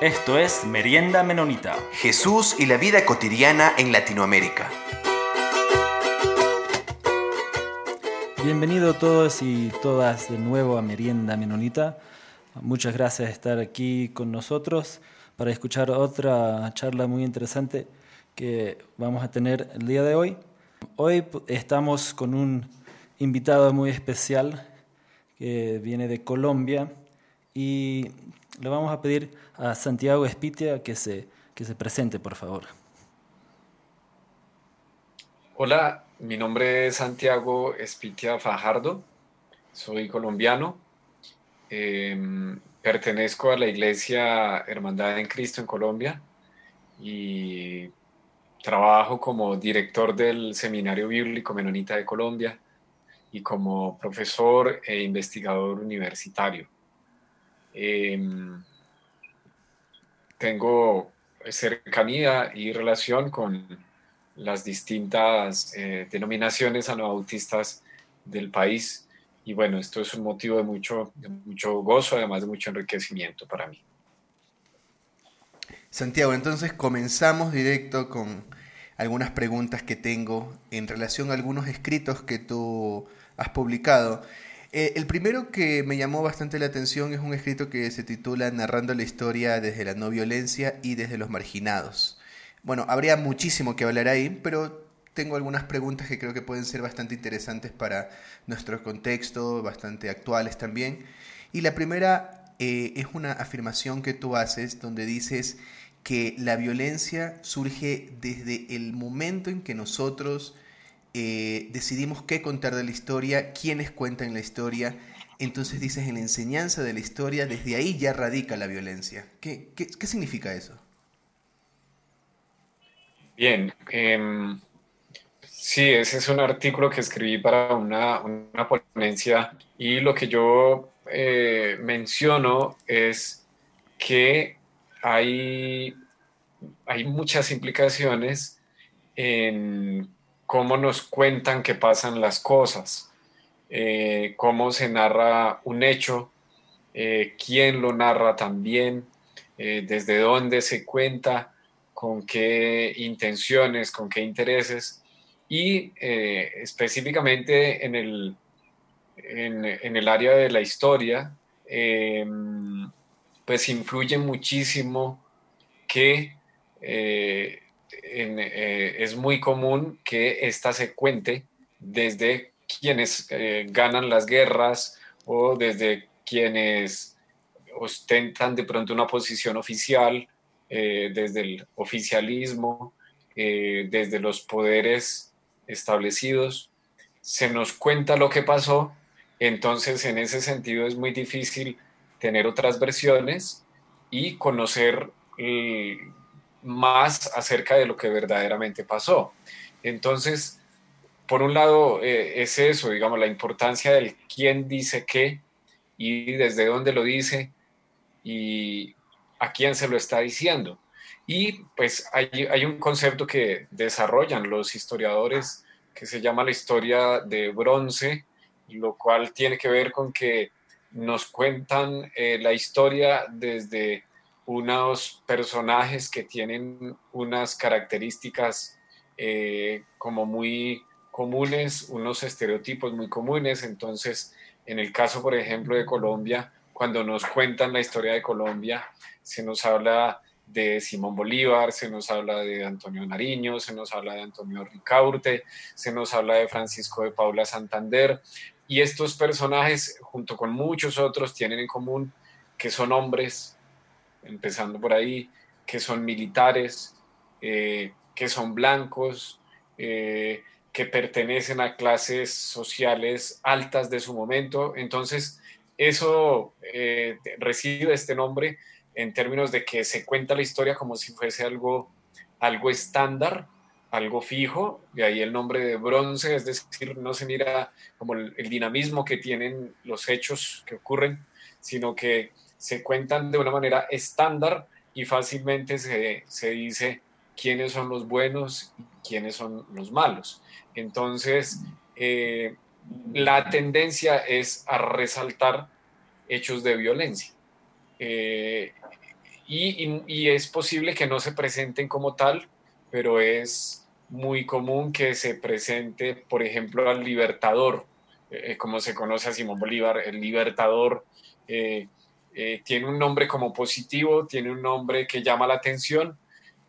Esto es Merienda Menonita. Jesús y la vida cotidiana en Latinoamérica. Bienvenidos todos y todas de nuevo a Merienda Menonita. Muchas gracias por estar aquí con nosotros para escuchar otra charla muy interesante que vamos a tener el día de hoy. Hoy estamos con un invitado muy especial que viene de Colombia y le vamos a pedir a Santiago Espitia que se, que se presente, por favor. Hola, mi nombre es Santiago Espitia Fajardo, soy colombiano, em, pertenezco a la Iglesia Hermandad en Cristo en Colombia y trabajo como director del Seminario Bíblico Menonita de Colombia y como profesor e investigador universitario. Em, tengo cercanía y relación con las distintas eh, denominaciones anabautistas del país y bueno, esto es un motivo de mucho, mucho gozo, además de mucho enriquecimiento para mí. Santiago, entonces comenzamos directo con algunas preguntas que tengo en relación a algunos escritos que tú has publicado. Eh, el primero que me llamó bastante la atención es un escrito que se titula Narrando la historia desde la no violencia y desde los marginados. Bueno, habría muchísimo que hablar ahí, pero tengo algunas preguntas que creo que pueden ser bastante interesantes para nuestro contexto, bastante actuales también. Y la primera eh, es una afirmación que tú haces donde dices que la violencia surge desde el momento en que nosotros eh, decidimos qué contar de la historia, quiénes cuentan la historia. Entonces dices, en la enseñanza de la historia, desde ahí ya radica la violencia. ¿Qué, qué, significa eso? Bien, em, sí, ese es un artículo que escribí para una, una ponencia y lo que yo eh, menciono es que hay, hay muchas implicaciones en cómo nos cuentan que pasan las cosas, eh, cómo se narra un hecho, eh, quién lo narra también, eh, desde dónde se cuenta, con qué intenciones, con qué intereses y específicamente en el, en, el área de la historia, pues influye muchísimo que es muy común que esta se cuente desde quienes eh, ganan las guerras o desde quienes ostentan de pronto una posición oficial, eh, desde el oficialismo, desde los poderes establecidos. Se nos cuenta lo que pasó, entonces en ese sentido es muy difícil tener otras versiones y conocer más acerca de lo que verdaderamente pasó. Entonces, por un lado, eh, es eso, digamos, la importancia del quién dice qué y desde dónde lo dice y a quién se lo está diciendo. Y pues hay, hay un concepto que desarrollan los historiadores que se llama la historia de bronce, lo cual tiene que ver con que nos cuentan eh, la historia desde unos personajes que tienen unas características eh, como muy comunes, unos estereotipos muy comunes. Entonces, en el caso, por ejemplo, de Colombia, cuando nos cuentan la historia de Colombia, se nos habla de Simón Bolívar, se nos habla de Antonio Nariño, se nos habla de Antonio Ricaurte, se nos habla de Francisco de Paula Santander. Y estos personajes, junto con muchos otros, tienen en común que son hombres empezando por ahí, que son militares, eh, que son blancos, eh, que pertenecen a clases sociales altas de su momento. Entonces, eso eh, recibe este nombre en términos de que se cuenta la historia como si fuese algo, algo estándar, algo fijo, de ahí el nombre de bronce, es decir, no se mira como el dinamismo que tienen los hechos que ocurren, sino que se cuentan de una manera estándar y fácilmente se, se dice quiénes son los buenos y quiénes son los malos. Entonces, eh, la tendencia es a resaltar hechos de violencia. Eh, y, es posible que no se presenten como tal, pero es muy común que se presente, por ejemplo, al libertador, eh, como se conoce a Simón Bolívar, el libertador. Eh, eh, tiene un nombre como positivo, tiene un nombre que llama la atención,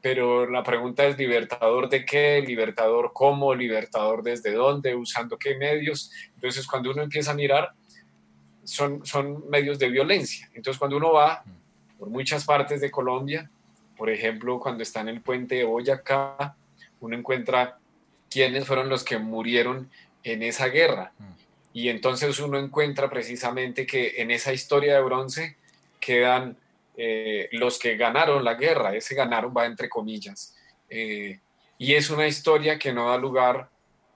pero la pregunta es libertador de qué, libertador cómo, libertador desde dónde, usando qué medios. Entonces, cuando uno empieza a mirar, son, son medios de violencia. Entonces, cuando uno va por muchas partes de Colombia. Por ejemplo, cuando está en el puente de Boyacá, uno encuentra quiénes fueron los que murieron en esa guerra. Y entonces uno encuentra precisamente que en esa historia de bronce quedan eh, los que ganaron la guerra. Ese ganaron va entre comillas. Eh, y es una historia que no da lugar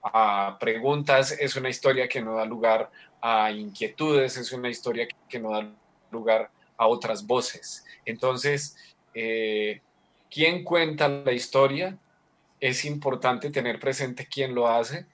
a preguntas, es una historia que no da lugar a inquietudes, es una historia que no da lugar a otras voces. Entonces, eh, ¿quién cuenta la historia? Es importante tener presente quién lo hace,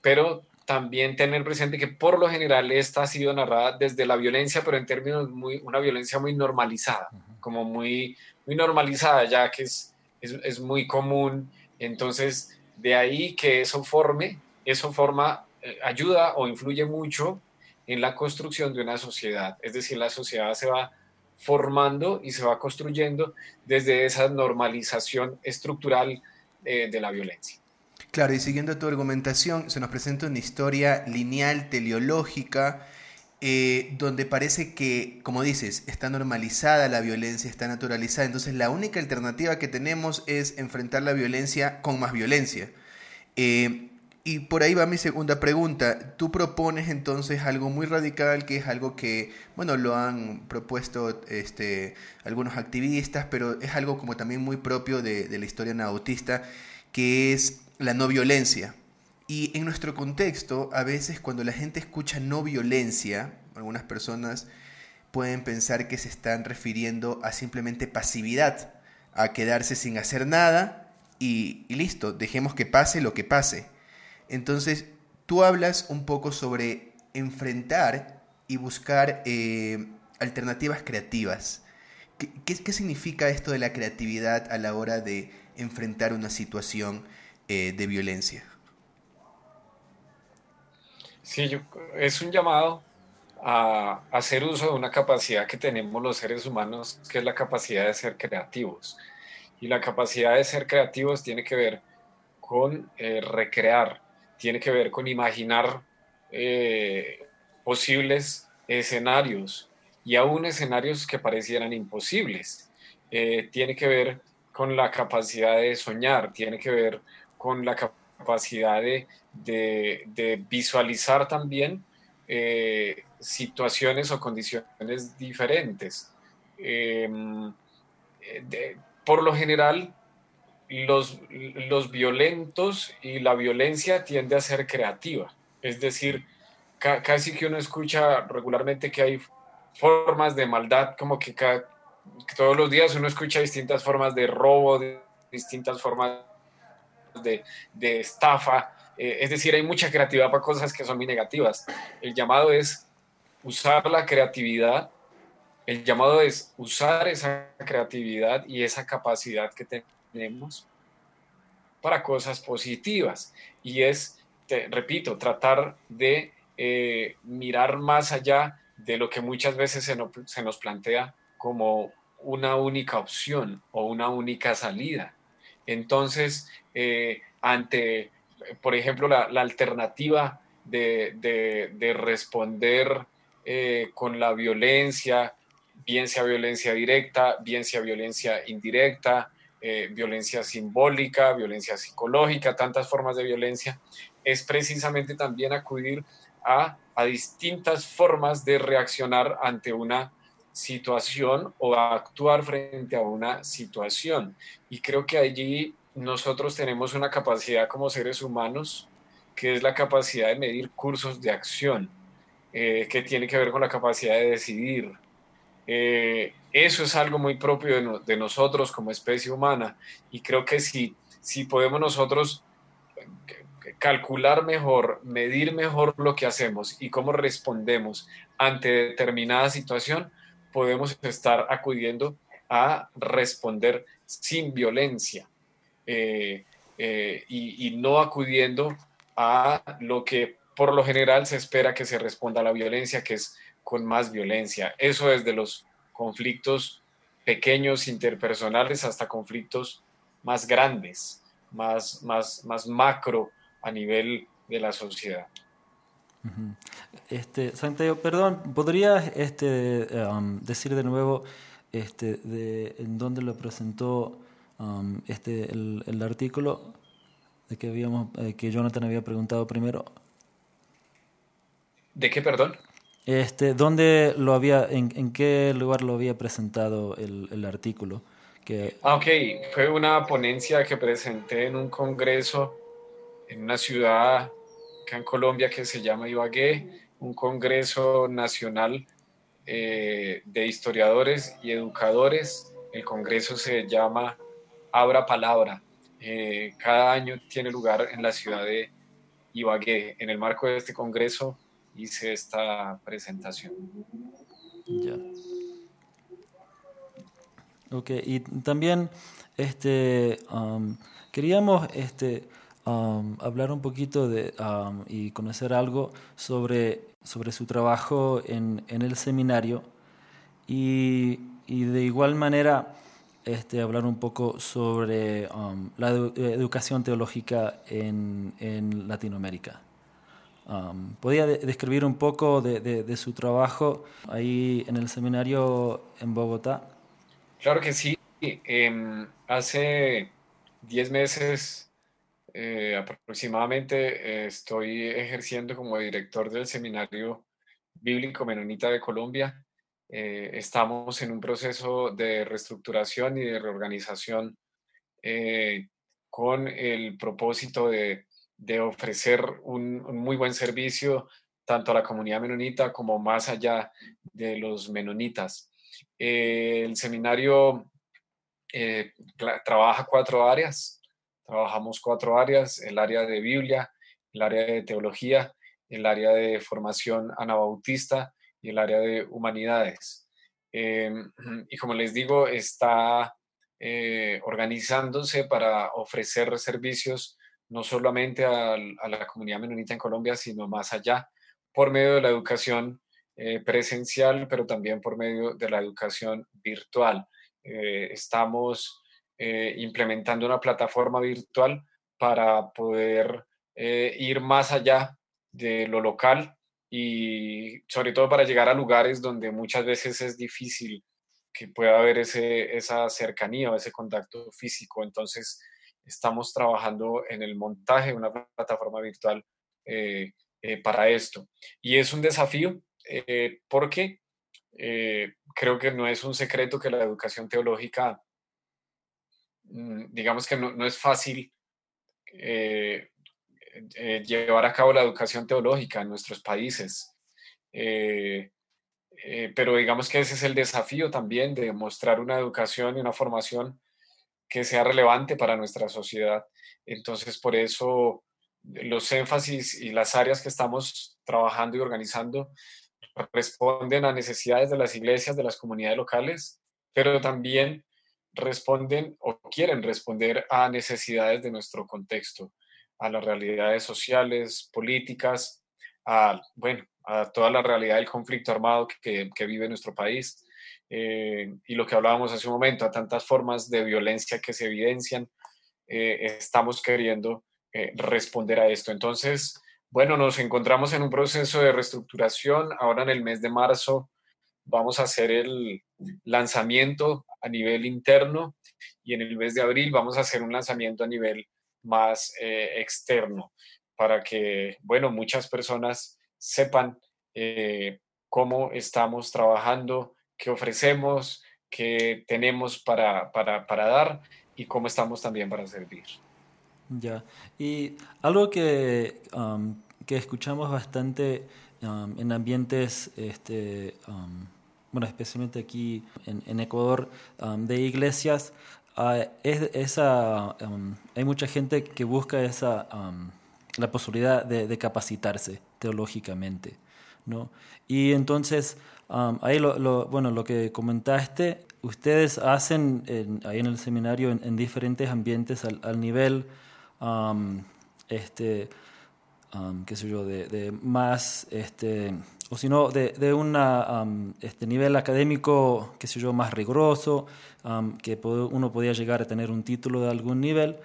pero también tener presente que por lo general esta ha sido narrada desde la violencia, pero en términos muy, una violencia muy normalizada, como muy, muy normalizada, ya que es, es, muy común. Entonces, de ahí que eso forme, eso forma, eh, ayuda o influye mucho en la construcción de una sociedad. Es decir, la sociedad se va formando y se va construyendo desde esa normalización estructural eh, de la violencia. Claro, y siguiendo tu argumentación, se nos presenta una historia lineal, teleológica, eh, donde parece que, como dices, está normalizada la violencia, está naturalizada. Entonces la única alternativa que tenemos es enfrentar la violencia con más violencia. Eh, y por ahí va mi segunda pregunta. Tú propones entonces algo muy radical, que es algo que, bueno, lo han propuesto este, algunos activistas, pero es algo como también muy propio de, de la historia nautista, que es la no violencia. Y en nuestro contexto, a veces cuando la gente escucha no violencia, algunas personas pueden pensar que se están refiriendo a simplemente pasividad, a quedarse sin hacer nada y, listo, dejemos que pase lo que pase. Entonces, tú hablas un poco sobre enfrentar y buscar eh, alternativas creativas. ¿Qué, significa esto de la creatividad a la hora de enfrentar una situación eh, de violencia? Sí, es un llamado a hacer uso de una capacidad que tenemos los seres humanos, que es la capacidad de ser creativos. Y la capacidad de ser creativos tiene que ver con eh, recrear, tiene que ver con imaginar eh, posibles escenarios y aún escenarios que parecieran imposibles. Tiene que ver con la capacidad de soñar, tiene que ver con la capacidad de, visualizar también eh, situaciones o condiciones diferentes. Em, por lo general, los, los violentos y la violencia tiende a ser creativa. Es decir, casi que uno escucha regularmente que hay formas de maldad, como que, todos los días uno escucha distintas formas de robo, distintas formas de, estafa. Eh, es decir, hay mucha creatividad para cosas que son muy negativas. El llamado es usar la creatividad, el llamado es usar esa creatividad y esa capacidad que tenemos para cosas positivas. Y es, repito, tratar de eh, mirar más allá de lo que muchas veces se, nos plantea como una única opción o una única salida. Entonces, eh, ante, por ejemplo, la, alternativa de, responder eh, con la violencia, bien sea violencia directa, bien sea violencia indirecta, eh, violencia simbólica, violencia psicológica, tantas formas de violencia, es precisamente también acudir a, distintas formas de reaccionar ante una situación o actuar frente a una situación. Y creo que allí nosotros tenemos una capacidad como seres humanos que es la capacidad de medir cursos de acción, eh, que tiene que ver con la capacidad de decidir, eh, eso es algo muy propio de, nosotros como especie humana. Y creo que si, si podemos nosotros calcular mejor, medir mejor lo que hacemos y cómo respondemos ante determinada situación, podemos estar acudiendo a responder sin violencia eh, eh, y, no acudiendo a lo que por lo general se espera que se responda a la violencia, que es con más violencia. Eso desde los conflictos pequeños interpersonales hasta conflictos más grandes, más, más, más macro a nivel de la sociedad. Este, Santiago, perdón, ¿podrías este, um, decir de nuevo este, de, en dónde lo presentó um, este, el, artículo de que, habíamos, eh, que Jonathan había preguntado primero? ¿De qué, perdón? Este, ¿dónde lo había, en, qué lugar lo había presentado el, el artículo? Que... Ah, ok, fue una ponencia que presenté en un congreso en una ciudad acá en Colombia que se llama Ibagué, un congreso nacional eh, de historiadores y educadores. El congreso se llama Abra Palabra. Eh, cada año tiene lugar en la ciudad de Ibagué. En el marco de este congreso hice esta presentación. Ya. Ok, y también este, um, queríamos este, um, hablar un poquito de, um, y conocer algo sobre, sobre su trabajo en, en el seminario y, y, de igual manera este, hablar un poco sobre la educación teológica en, Latinoamérica. Um, ¿Podría describir un poco de, su trabajo ahí en el seminario en Bogotá? Claro que sí. Em, hace 10 meses eh, aproximadamente eh, estoy ejerciendo como director del Seminario Bíblico Menonita de Colombia. Eh, estamos en un proceso de reestructuración y de reorganización con el propósito de de ofrecer un, muy buen servicio tanto a la comunidad menonita como más allá de los menonitas. Eh, el seminario eh, trabaja cuatro áreas, trabajamos cuatro áreas, el área de Biblia, el área de teología, el área de formación anabautista y el área de humanidades. Em, y como les digo, está eh, organizándose para ofrecer servicios no solamente a, la comunidad menonita en Colombia, sino más allá, por medio de la educación eh, presencial, pero también por medio de la educación virtual. Eh, estamos implementando una plataforma virtual para poder ir más allá de lo local y sobre todo para llegar a lugares donde muchas veces es difícil que pueda haber ese, esa cercanía o ese contacto físico. Entonces, estamos trabajando en el montaje de una plataforma virtual eh, eh, para esto. Y es un desafío eh, porque creo que no es un secreto que la educación teológica, mm, digamos que no, es fácil llevar a cabo la educación teológica en nuestros países. pero digamos que ese es el desafío también de mostrar una educación y una formación que sea relevante para nuestra sociedad. Entonces, por eso los énfasis y las áreas que estamos trabajando y organizando responden a necesidades de las iglesias, de las comunidades locales, pero también responden o quieren responder a necesidades de nuestro contexto, a las realidades sociales, políticas, a, bueno, a toda la realidad del conflicto armado que, vive nuestro país. Eh, y lo que hablábamos hace un momento, a tantas formas de violencia que se evidencian, eh, estamos queriendo eh, responder a esto. Entonces, bueno, nos encontramos en un proceso de reestructuración. Ahora en el mes de marzo vamos a hacer el lanzamiento a nivel interno y en el mes de abril vamos a hacer un lanzamiento a nivel más externo para que, bueno, muchas personas sepan cómo estamos trabajando qué ofrecemos, qué tenemos para, para, para, dar y cómo estamos también para servir. Ya, y algo que, um, que escuchamos bastante um, en ambientes, este, um, bueno, especialmente aquí en, en Ecuador, de iglesias, uh, es esa, hay mucha gente que busca esa, la posibilidad de, de capacitarse teológicamente. ¿no? Y entonces, ahí lo, bueno, lo que comentaste, ustedes hacen ahí en el seminario en, diferentes ambientes al, nivel, este, qué sé yo, de, más, este, o si no, de, de un este nivel académico, qué sé yo, más riguroso, que uno podía llegar a tener un título de algún nivel,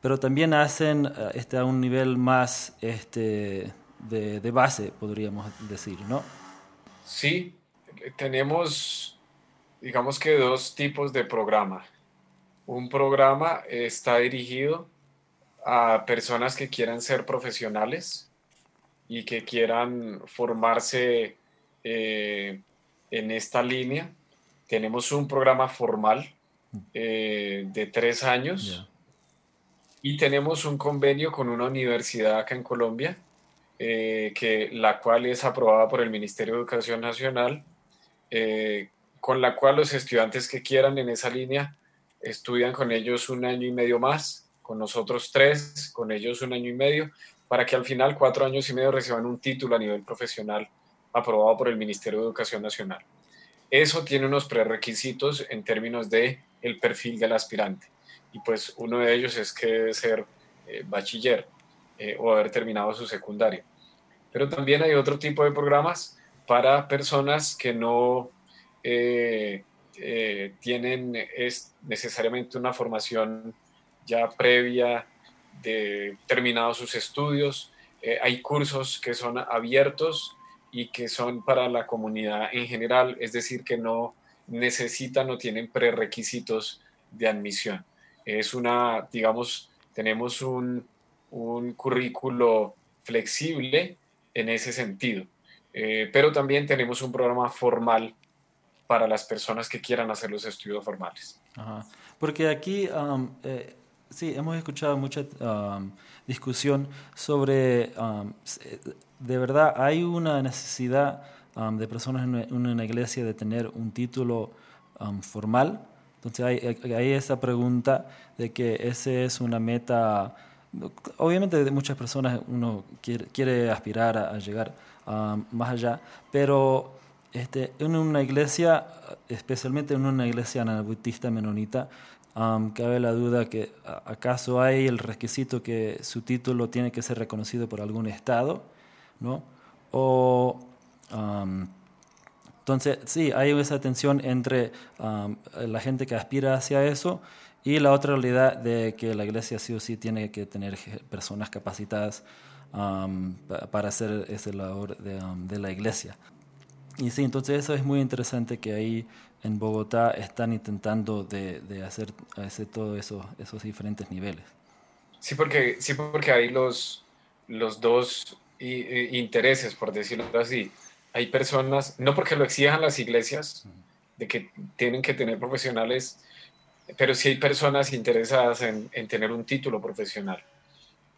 pero también hacen eh, este, a un nivel más este, de, de, base, podríamos decir, ¿no? Sí, tenemos, digamos que dos tipos de programa. Un programa está dirigido a personas que quieran ser profesionales y que quieran formarse eh, en esta línea. Tenemos un programa formal eh, de tres años y tenemos un convenio con una universidad acá en Colombia, eh, que, la cual es aprobada por el Ministerio de Educación Nacional, con la cual los estudiantes que quieran en esa línea estudian con ellos un año y medio más, con nosotros tres, con ellos un año y medio, para que al final cuatro años y medio reciban un título a nivel profesional aprobado por el Ministerio de Educación Nacional. Eso tiene unos prerequisitos en términos de el perfil del aspirante y pues uno de ellos es que debe ser eh, bachiller eh, o haber terminado su secundaria. Pero también hay otro tipo de programas para personas que no eh, tienen es necesariamente una formación ya previa de terminados sus estudios. hay cursos que son abiertos y que son para la comunidad en general, es decir, que no necesitan o tienen prerequisitos de admisión es una, digamos, tenemos un, un currículo flexible en ese sentido, eh, pero también tenemos un programa formal para las personas que quieran hacer los estudios formales. Porque aquí, eh, sí, hemos escuchado mucha discusión sobre, de verdad, hay una necesidad de personas en una iglesia de tener un título formal entonces hay, hay, esa pregunta de que ese es una meta, obviamente de muchas personas uno quiere, quiere aspirar a, llegar más allá, pero este, en una iglesia, especialmente en una iglesia anabaptista menonita, cabe la duda que acaso hay el requisito que su título tiene que ser reconocido por algún estado, ¿no? O entonces, sí, hay esa tensión entre la gente que aspira hacia eso y la otra realidad de que la iglesia sí o sí tiene que tener personas capacitadas para hacer esa labor de, la iglesia. Y sí, entonces eso es muy interesante que ahí en Bogotá están intentando de, hacer, hacer todos esos, esos diferentes niveles. Sí, porque, sí, porque hay los, los dos intereses, por decirlo así hay personas, no porque lo exijan las iglesias, de que tienen que tener profesionales, pero sí hay personas interesadas en, tener un título profesional.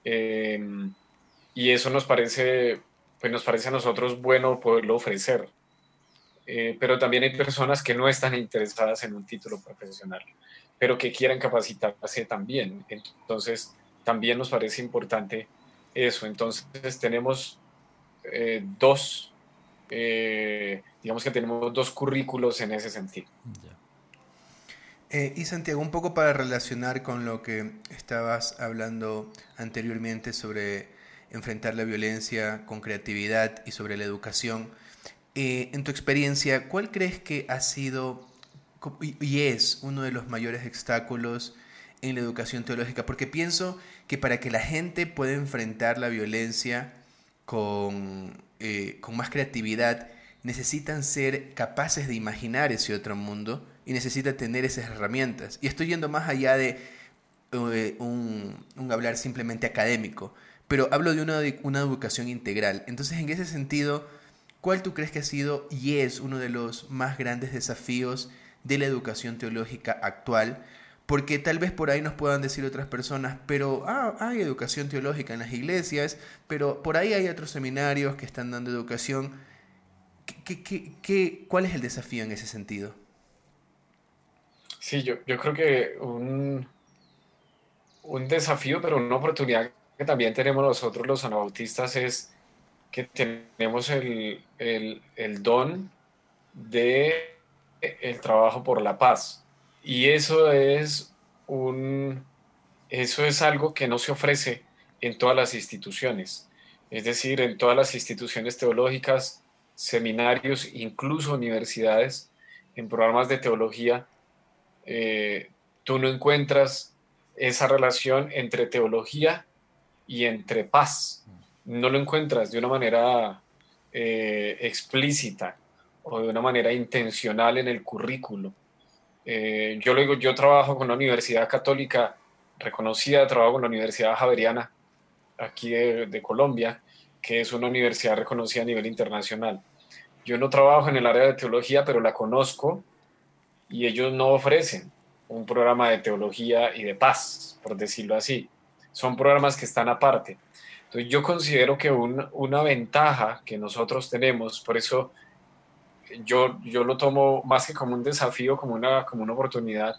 Em, y eso nos parece, pues nos parece a nosotros bueno poderlo ofrecer. Eh, pero también hay personas que no están interesadas en un título profesional, pero que quieran capacitarse también. Entonces, también nos parece importante eso. Entonces, tenemos eh, dos eh, digamos que tenemos dos currículos en ese sentido. Eh, y Santiago, un poco para relacionar con lo que estabas hablando anteriormente sobre enfrentar la violencia con creatividad y sobre la educación, eh, en tu experiencia, ¿cuál crees que ha sido y es uno de los mayores obstáculos en la educación teológica? Porque pienso que para que la gente pueda enfrentar la violencia con eh, con más creatividad necesitan ser capaces de imaginar ese otro mundo y necesitan tener esas herramientas. Y estoy yendo más allá de eh, un, hablar simplemente académico, pero hablo de una, una educación integral. Entonces, en ese sentido, ¿cuál tú crees que ha sido y es uno de los más grandes desafíos de la educación teológica actual? Porque tal vez por ahí nos puedan decir otras personas, pero ah, hay educación teológica en las iglesias, pero por ahí hay otros seminarios que están dando educación. ¿Qué, qué, qué, cuál es el desafío en ese sentido? Sí, yo, yo creo que un, un desafío, pero una oportunidad que también tenemos nosotros los anabautistas es que tenemos el, el don de el trabajo por la paz. Y eso es un eso es algo que no se ofrece en todas las instituciones. Es decir, en todas las instituciones teológicas, seminarios, incluso universidades, en programas de teología, eh, tú no encuentras esa relación entre teología y entre paz. No lo encuentras de una manera eh, explícita o de una manera intencional en el currículo. Eh, yo lo yo trabajo con una universidad católica reconocida, trabajo con la Universidad Javeriana aquí de, Colombia, que es una universidad reconocida a nivel internacional. Yo no trabajo en el área de teología, pero la conozco y ellos no ofrecen un programa de teología y de paz, por decirlo así. Son programas que están aparte. Entonces yo considero que una ventaja que nosotros tenemos, por eso yo, yo lo tomo más que como un desafío, como una, como una oportunidad,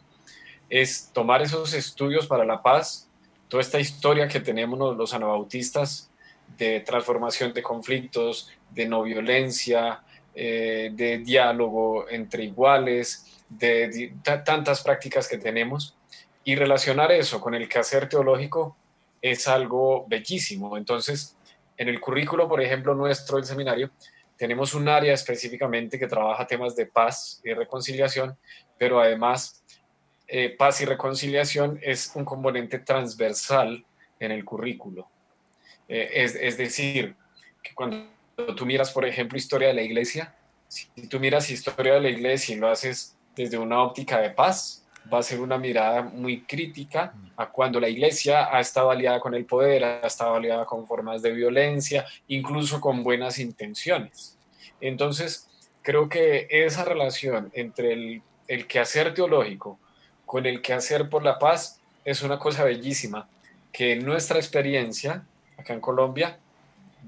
es tomar esos estudios para la paz, toda esta historia que tenemos los anabautistas de transformación de conflictos, de no violencia, eh, de diálogo entre iguales, de, tantas prácticas que tenemos, y relacionar eso con el quehacer teológico es algo bellísimo. Entonces, en el currículo, por ejemplo, nuestro del seminario, tenemos un área específicamente que trabaja temas de paz y reconciliación, pero además eh, paz y reconciliación es un componente transversal en el currículo. Eh, es, decir, que cuando tú miras, por ejemplo, historia de la iglesia, si tú miras historia de la iglesia y lo haces desde una óptica de paz, va a ser una mirada muy crítica a cuando la iglesia ha estado aliada con el poder, ha estado aliada con formas de violencia, incluso con buenas intenciones. Entonces, creo que esa relación entre el, el quehacer teológico con el quehacer por la paz es una cosa bellísima que en nuestra experiencia acá en Colombia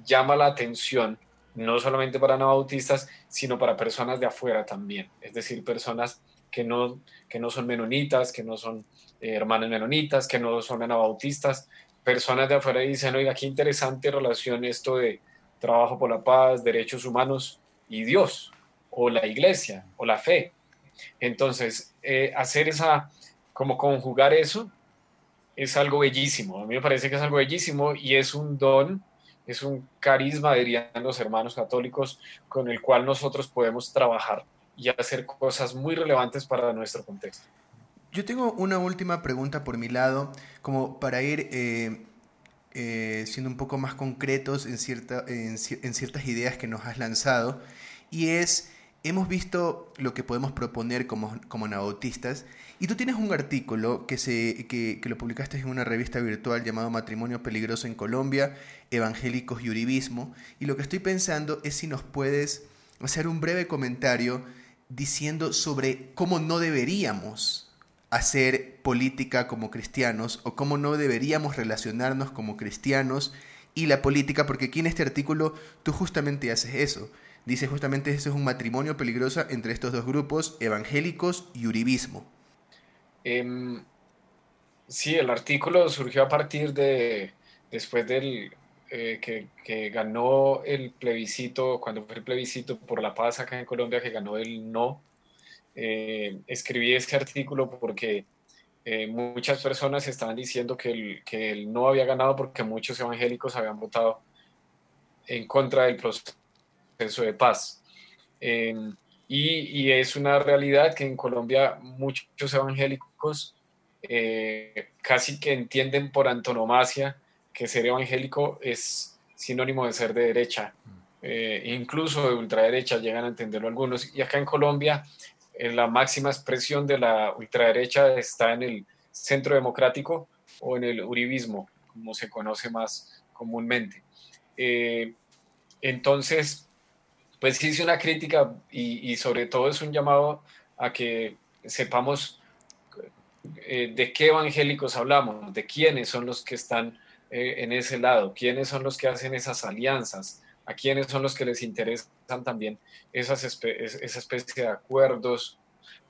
llama la atención no solamente para anabautistas, sino para personas de afuera también, es decir, personas que no, que no son menonitas, que no son eh, hermanos menonitas, que no son anabautistas, personas de afuera dicen, oiga, qué interesante relación esto de trabajo por la paz, derechos humanos y Dios, o la iglesia, o la fe. Entonces, eh, hacer esa, como conjugar eso, es algo bellísimo. A mí me parece que es algo bellísimo y es un don, es un carisma, dirían los hermanos católicos, con el cual nosotros podemos trabajar y hacer cosas muy relevantes para nuestro contexto. Yo tengo una última pregunta por mi lado, como para ir eh, eh, siendo un poco más concretos en, en ciertas ideas que nos has lanzado, y es hemos visto lo que podemos proponer como, como y tú tienes un artículo que, se, que, que, lo publicaste en una revista virtual llamado Matrimonio Peligroso en Colombia, Evangélicos y Uribismo, y lo que estoy pensando es si nos puedes hacer un breve comentario diciendo sobre cómo no deberíamos hacer política como cristianos o cómo no deberíamos relacionarnos como cristianos y la política, porque aquí en este artículo tú justamente haces eso Dice justamente ese es un matrimonio peligroso entre estos dos grupos, evangélicos y uribismo. Em, sí, el artículo surgió a partir de, después del eh, que, ganó el plebiscito, cuando fue el plebiscito por la paz acá en Colombia, que ganó el no. Eh, escribí este artículo porque eh, muchas personas estaban diciendo que el, que el no había ganado porque muchos evangélicos habían votado en contra del proceso de paz. Em, y, es una realidad que en Colombia muchos evangélicos eh, casi que entienden por antonomasia que ser evangélico es sinónimo de ser de derecha, eh, incluso de ultraderecha llegan a entenderlo algunos. Y acá en Colombia la máxima expresión de la ultraderecha está en el centro democrático o en el uribismo, como se conoce más comúnmente. Eh, entonces, pues hice una crítica y, sobre todo es un llamado a que sepamos eh, de qué evangélicos hablamos, de quiénes son los que están eh, en ese lado, quiénes son los que hacen esas alianzas, a quiénes son los que les interesan también esas esa especie de acuerdos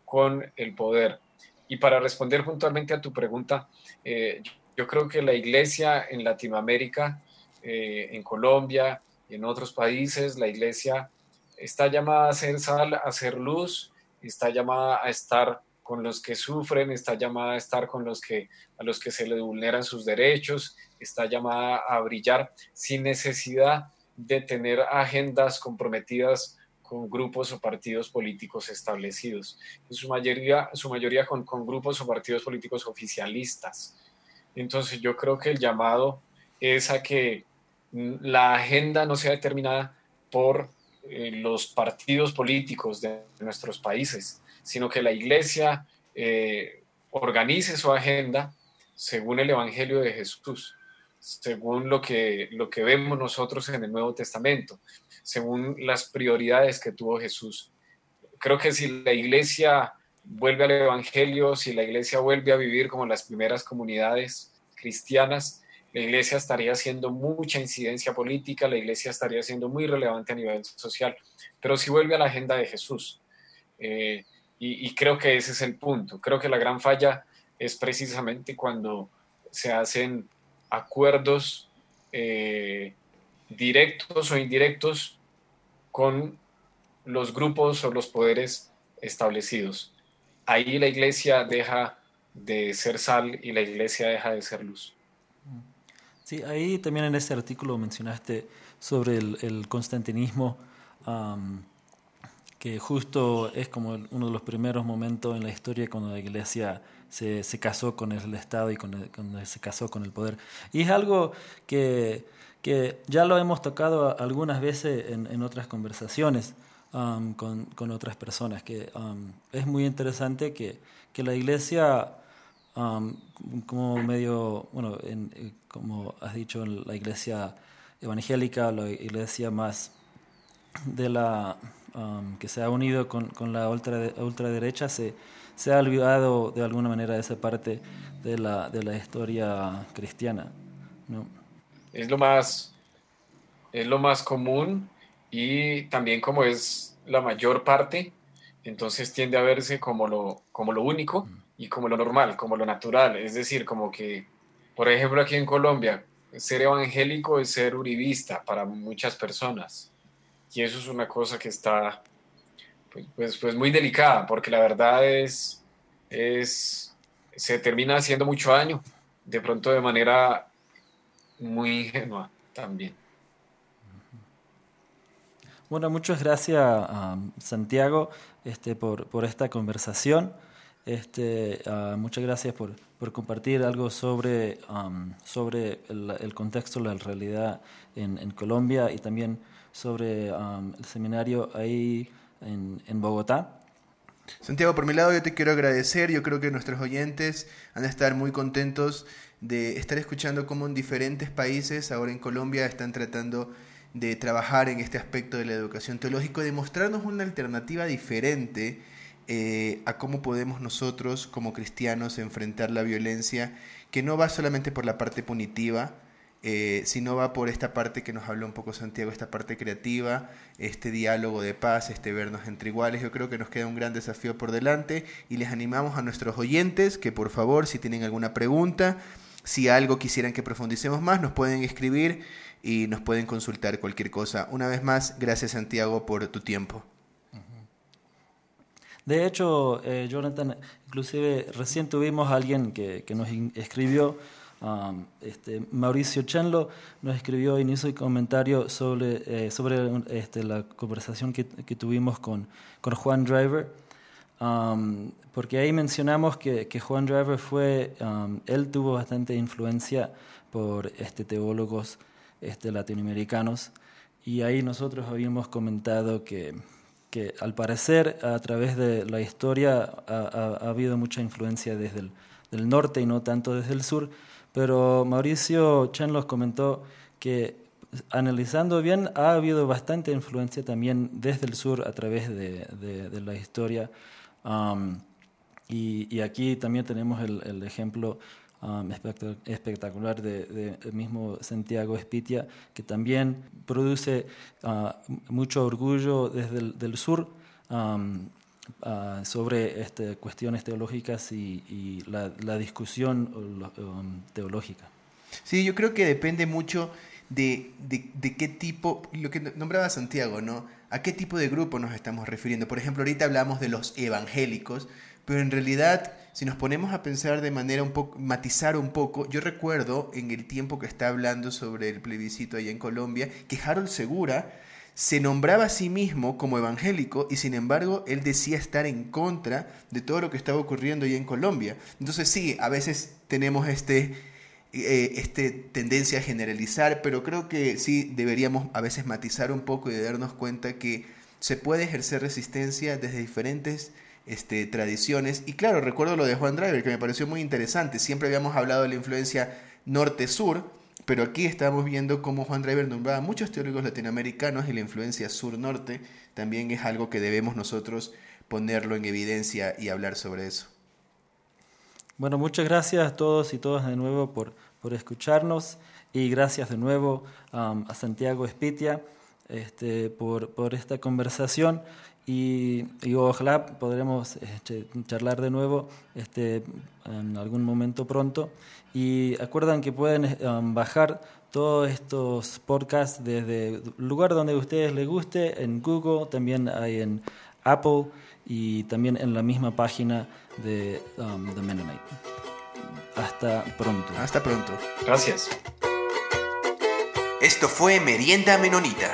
con el poder. Y para responder puntualmente a tu pregunta, eh, yo creo que la iglesia en Latinoamérica, en Colombia, y en otros países la iglesia está llamada a ser sal, a ser luz, está llamada a estar con los que sufren, está llamada a estar con los que a los que se le vulneran sus derechos, está llamada a brillar sin necesidad de tener agendas comprometidas con grupos o partidos políticos establecidos, en su mayoría, su mayoría con, con grupos o partidos políticos oficialistas. Entonces yo creo que el llamado es a que la agenda no sea determinada por eh, los partidos políticos de nuestros países, sino que la iglesia eh, organice su agenda según el Evangelio de Jesús, según lo que, lo que vemos nosotros en el Nuevo Testamento, según las prioridades que tuvo Jesús. Creo que si la iglesia vuelve al Evangelio, si la iglesia vuelve a vivir como las primeras comunidades cristianas, la iglesia estaría haciendo mucha incidencia política, la iglesia estaría siendo muy relevante a nivel social, pero si vuelve a la agenda de Jesús. Eh, y, creo que ese es el punto. Creo que la gran falla es precisamente cuando se hacen acuerdos eh, directos o indirectos con los grupos o los poderes establecidos. Ahí la iglesia deja de ser sal y la iglesia deja de ser luz. Sí, ahí también en ese artículo mencionaste sobre el, constantinismo, que justo es como uno de los primeros momentos en la historia cuando la iglesia se, se casó con el Estado y cuando, se casó con el poder. Y es algo que, que ya lo hemos tocado algunas veces en, en otras conversaciones con, con, otras personas, que es muy interesante que, que la iglesia como medio, bueno, en, eh, como has dicho, la iglesia evangélica, la iglesia más de la que se ha unido con, con la ultra, ultraderecha, se, se ha olvidado de alguna manera esa parte de la, de la historia cristiana. ¿no? Es, lo más, es lo más común y también como es la mayor parte, entonces tiende a verse como lo, como lo único y como lo normal, como lo natural. Es decir, como que, por ejemplo, aquí en Colombia, ser evangélico es ser uribista para muchas personas. Y eso es una cosa que está pues, pues, pues muy delicada, porque la verdad es, es, se termina haciendo mucho daño, de pronto de manera muy ingenua también. Bueno, muchas gracias Santiago este, por, por esta conversación. Este, muchas gracias por, por, compartir algo sobre, um, sobre el, el, contexto, la realidad en, Colombia y también sobre um, el seminario ahí en, en, Bogotá. Santiago, por mi lado yo te quiero agradecer, yo creo que nuestros oyentes han de estar muy contentos de estar escuchando cómo en diferentes países, ahora en Colombia, están tratando de trabajar en este aspecto de la educación teológica, de mostrarnos una alternativa diferente eh, a cómo podemos nosotros como cristianos enfrentar la violencia, que no va solamente por la parte punitiva, eh, sino va por esta parte que nos habló un poco Santiago, esta parte creativa, este diálogo de paz, este vernos entre iguales. Yo creo que nos queda un gran desafío por delante y les animamos a nuestros oyentes que por favor, si tienen alguna pregunta, si algo quisieran que profundicemos más, nos pueden escribir y nos pueden consultar cualquier cosa. Una vez más, gracias Santiago por tu tiempo. De hecho, eh, Jonathan, inclusive recién tuvimos a alguien que, que nos escribió, um, este, Mauricio Chenlo, nos escribió y hizo un comentario sobre, eh, sobre este, la conversación que, que, tuvimos con, con Juan Driver, um, porque ahí mencionamos que, que Juan Driver fue, um, él tuvo bastante influencia por este, teólogos este, latinoamericanos, y ahí nosotros habíamos comentado que que al parecer a través de la historia ha, habido mucha influencia desde el del norte y no tanto desde el sur, pero Mauricio Chen los comentó que analizando bien ha habido bastante influencia también desde el sur a través de, de, la historia. Um, y, y, aquí también tenemos el, ejemplo Um, espectacular de, mismo Santiago Espitia, que también produce uh, mucho orgullo desde el del sur um, uh, sobre este, cuestiones teológicas y, la, discusión um, teológica. Sí, yo creo que depende mucho de, de, qué tipo, lo que nombraba Santiago, ¿no? ¿A qué tipo de grupo nos estamos refiriendo? Por ejemplo, ahorita hablamos de los evangélicos, pero en realidad, si nos ponemos a pensar de manera un poco, matizar un poco, yo recuerdo en el tiempo que está hablando sobre el plebiscito allá en Colombia, que Harold Segura se nombraba a sí mismo como evangélico y sin embargo él decía estar en contra de todo lo que estaba ocurriendo allá en Colombia. Entonces sí, a veces tenemos este, eh, este tendencia a generalizar, pero creo que sí deberíamos a veces matizar un poco y darnos cuenta que se puede ejercer resistencia desde diferentes este, tradiciones. Y claro, recuerdo lo de Juan Driver, que me pareció muy interesante. Siempre habíamos hablado de la influencia norte-sur, pero aquí estamos viendo cómo Juan Driver nombraba a muchos teóricos latinoamericanos y la influencia sur-norte también es algo que debemos nosotros ponerlo en evidencia y hablar sobre eso. Bueno, muchas gracias a todos y todas de nuevo por, por escucharnos y gracias de nuevo um, a Santiago Espitia este, por, por esta conversación y, y, ojalá podremos este, charlar de nuevo este, en algún momento pronto. Y acuerdan que pueden um, bajar todos estos podcasts desde el lugar donde a ustedes les guste, en Google, también hay en Apple y también en la misma página de um, The Mennonite. Hasta pronto. Hasta pronto. Gracias. Esto fue Merienda Menonita.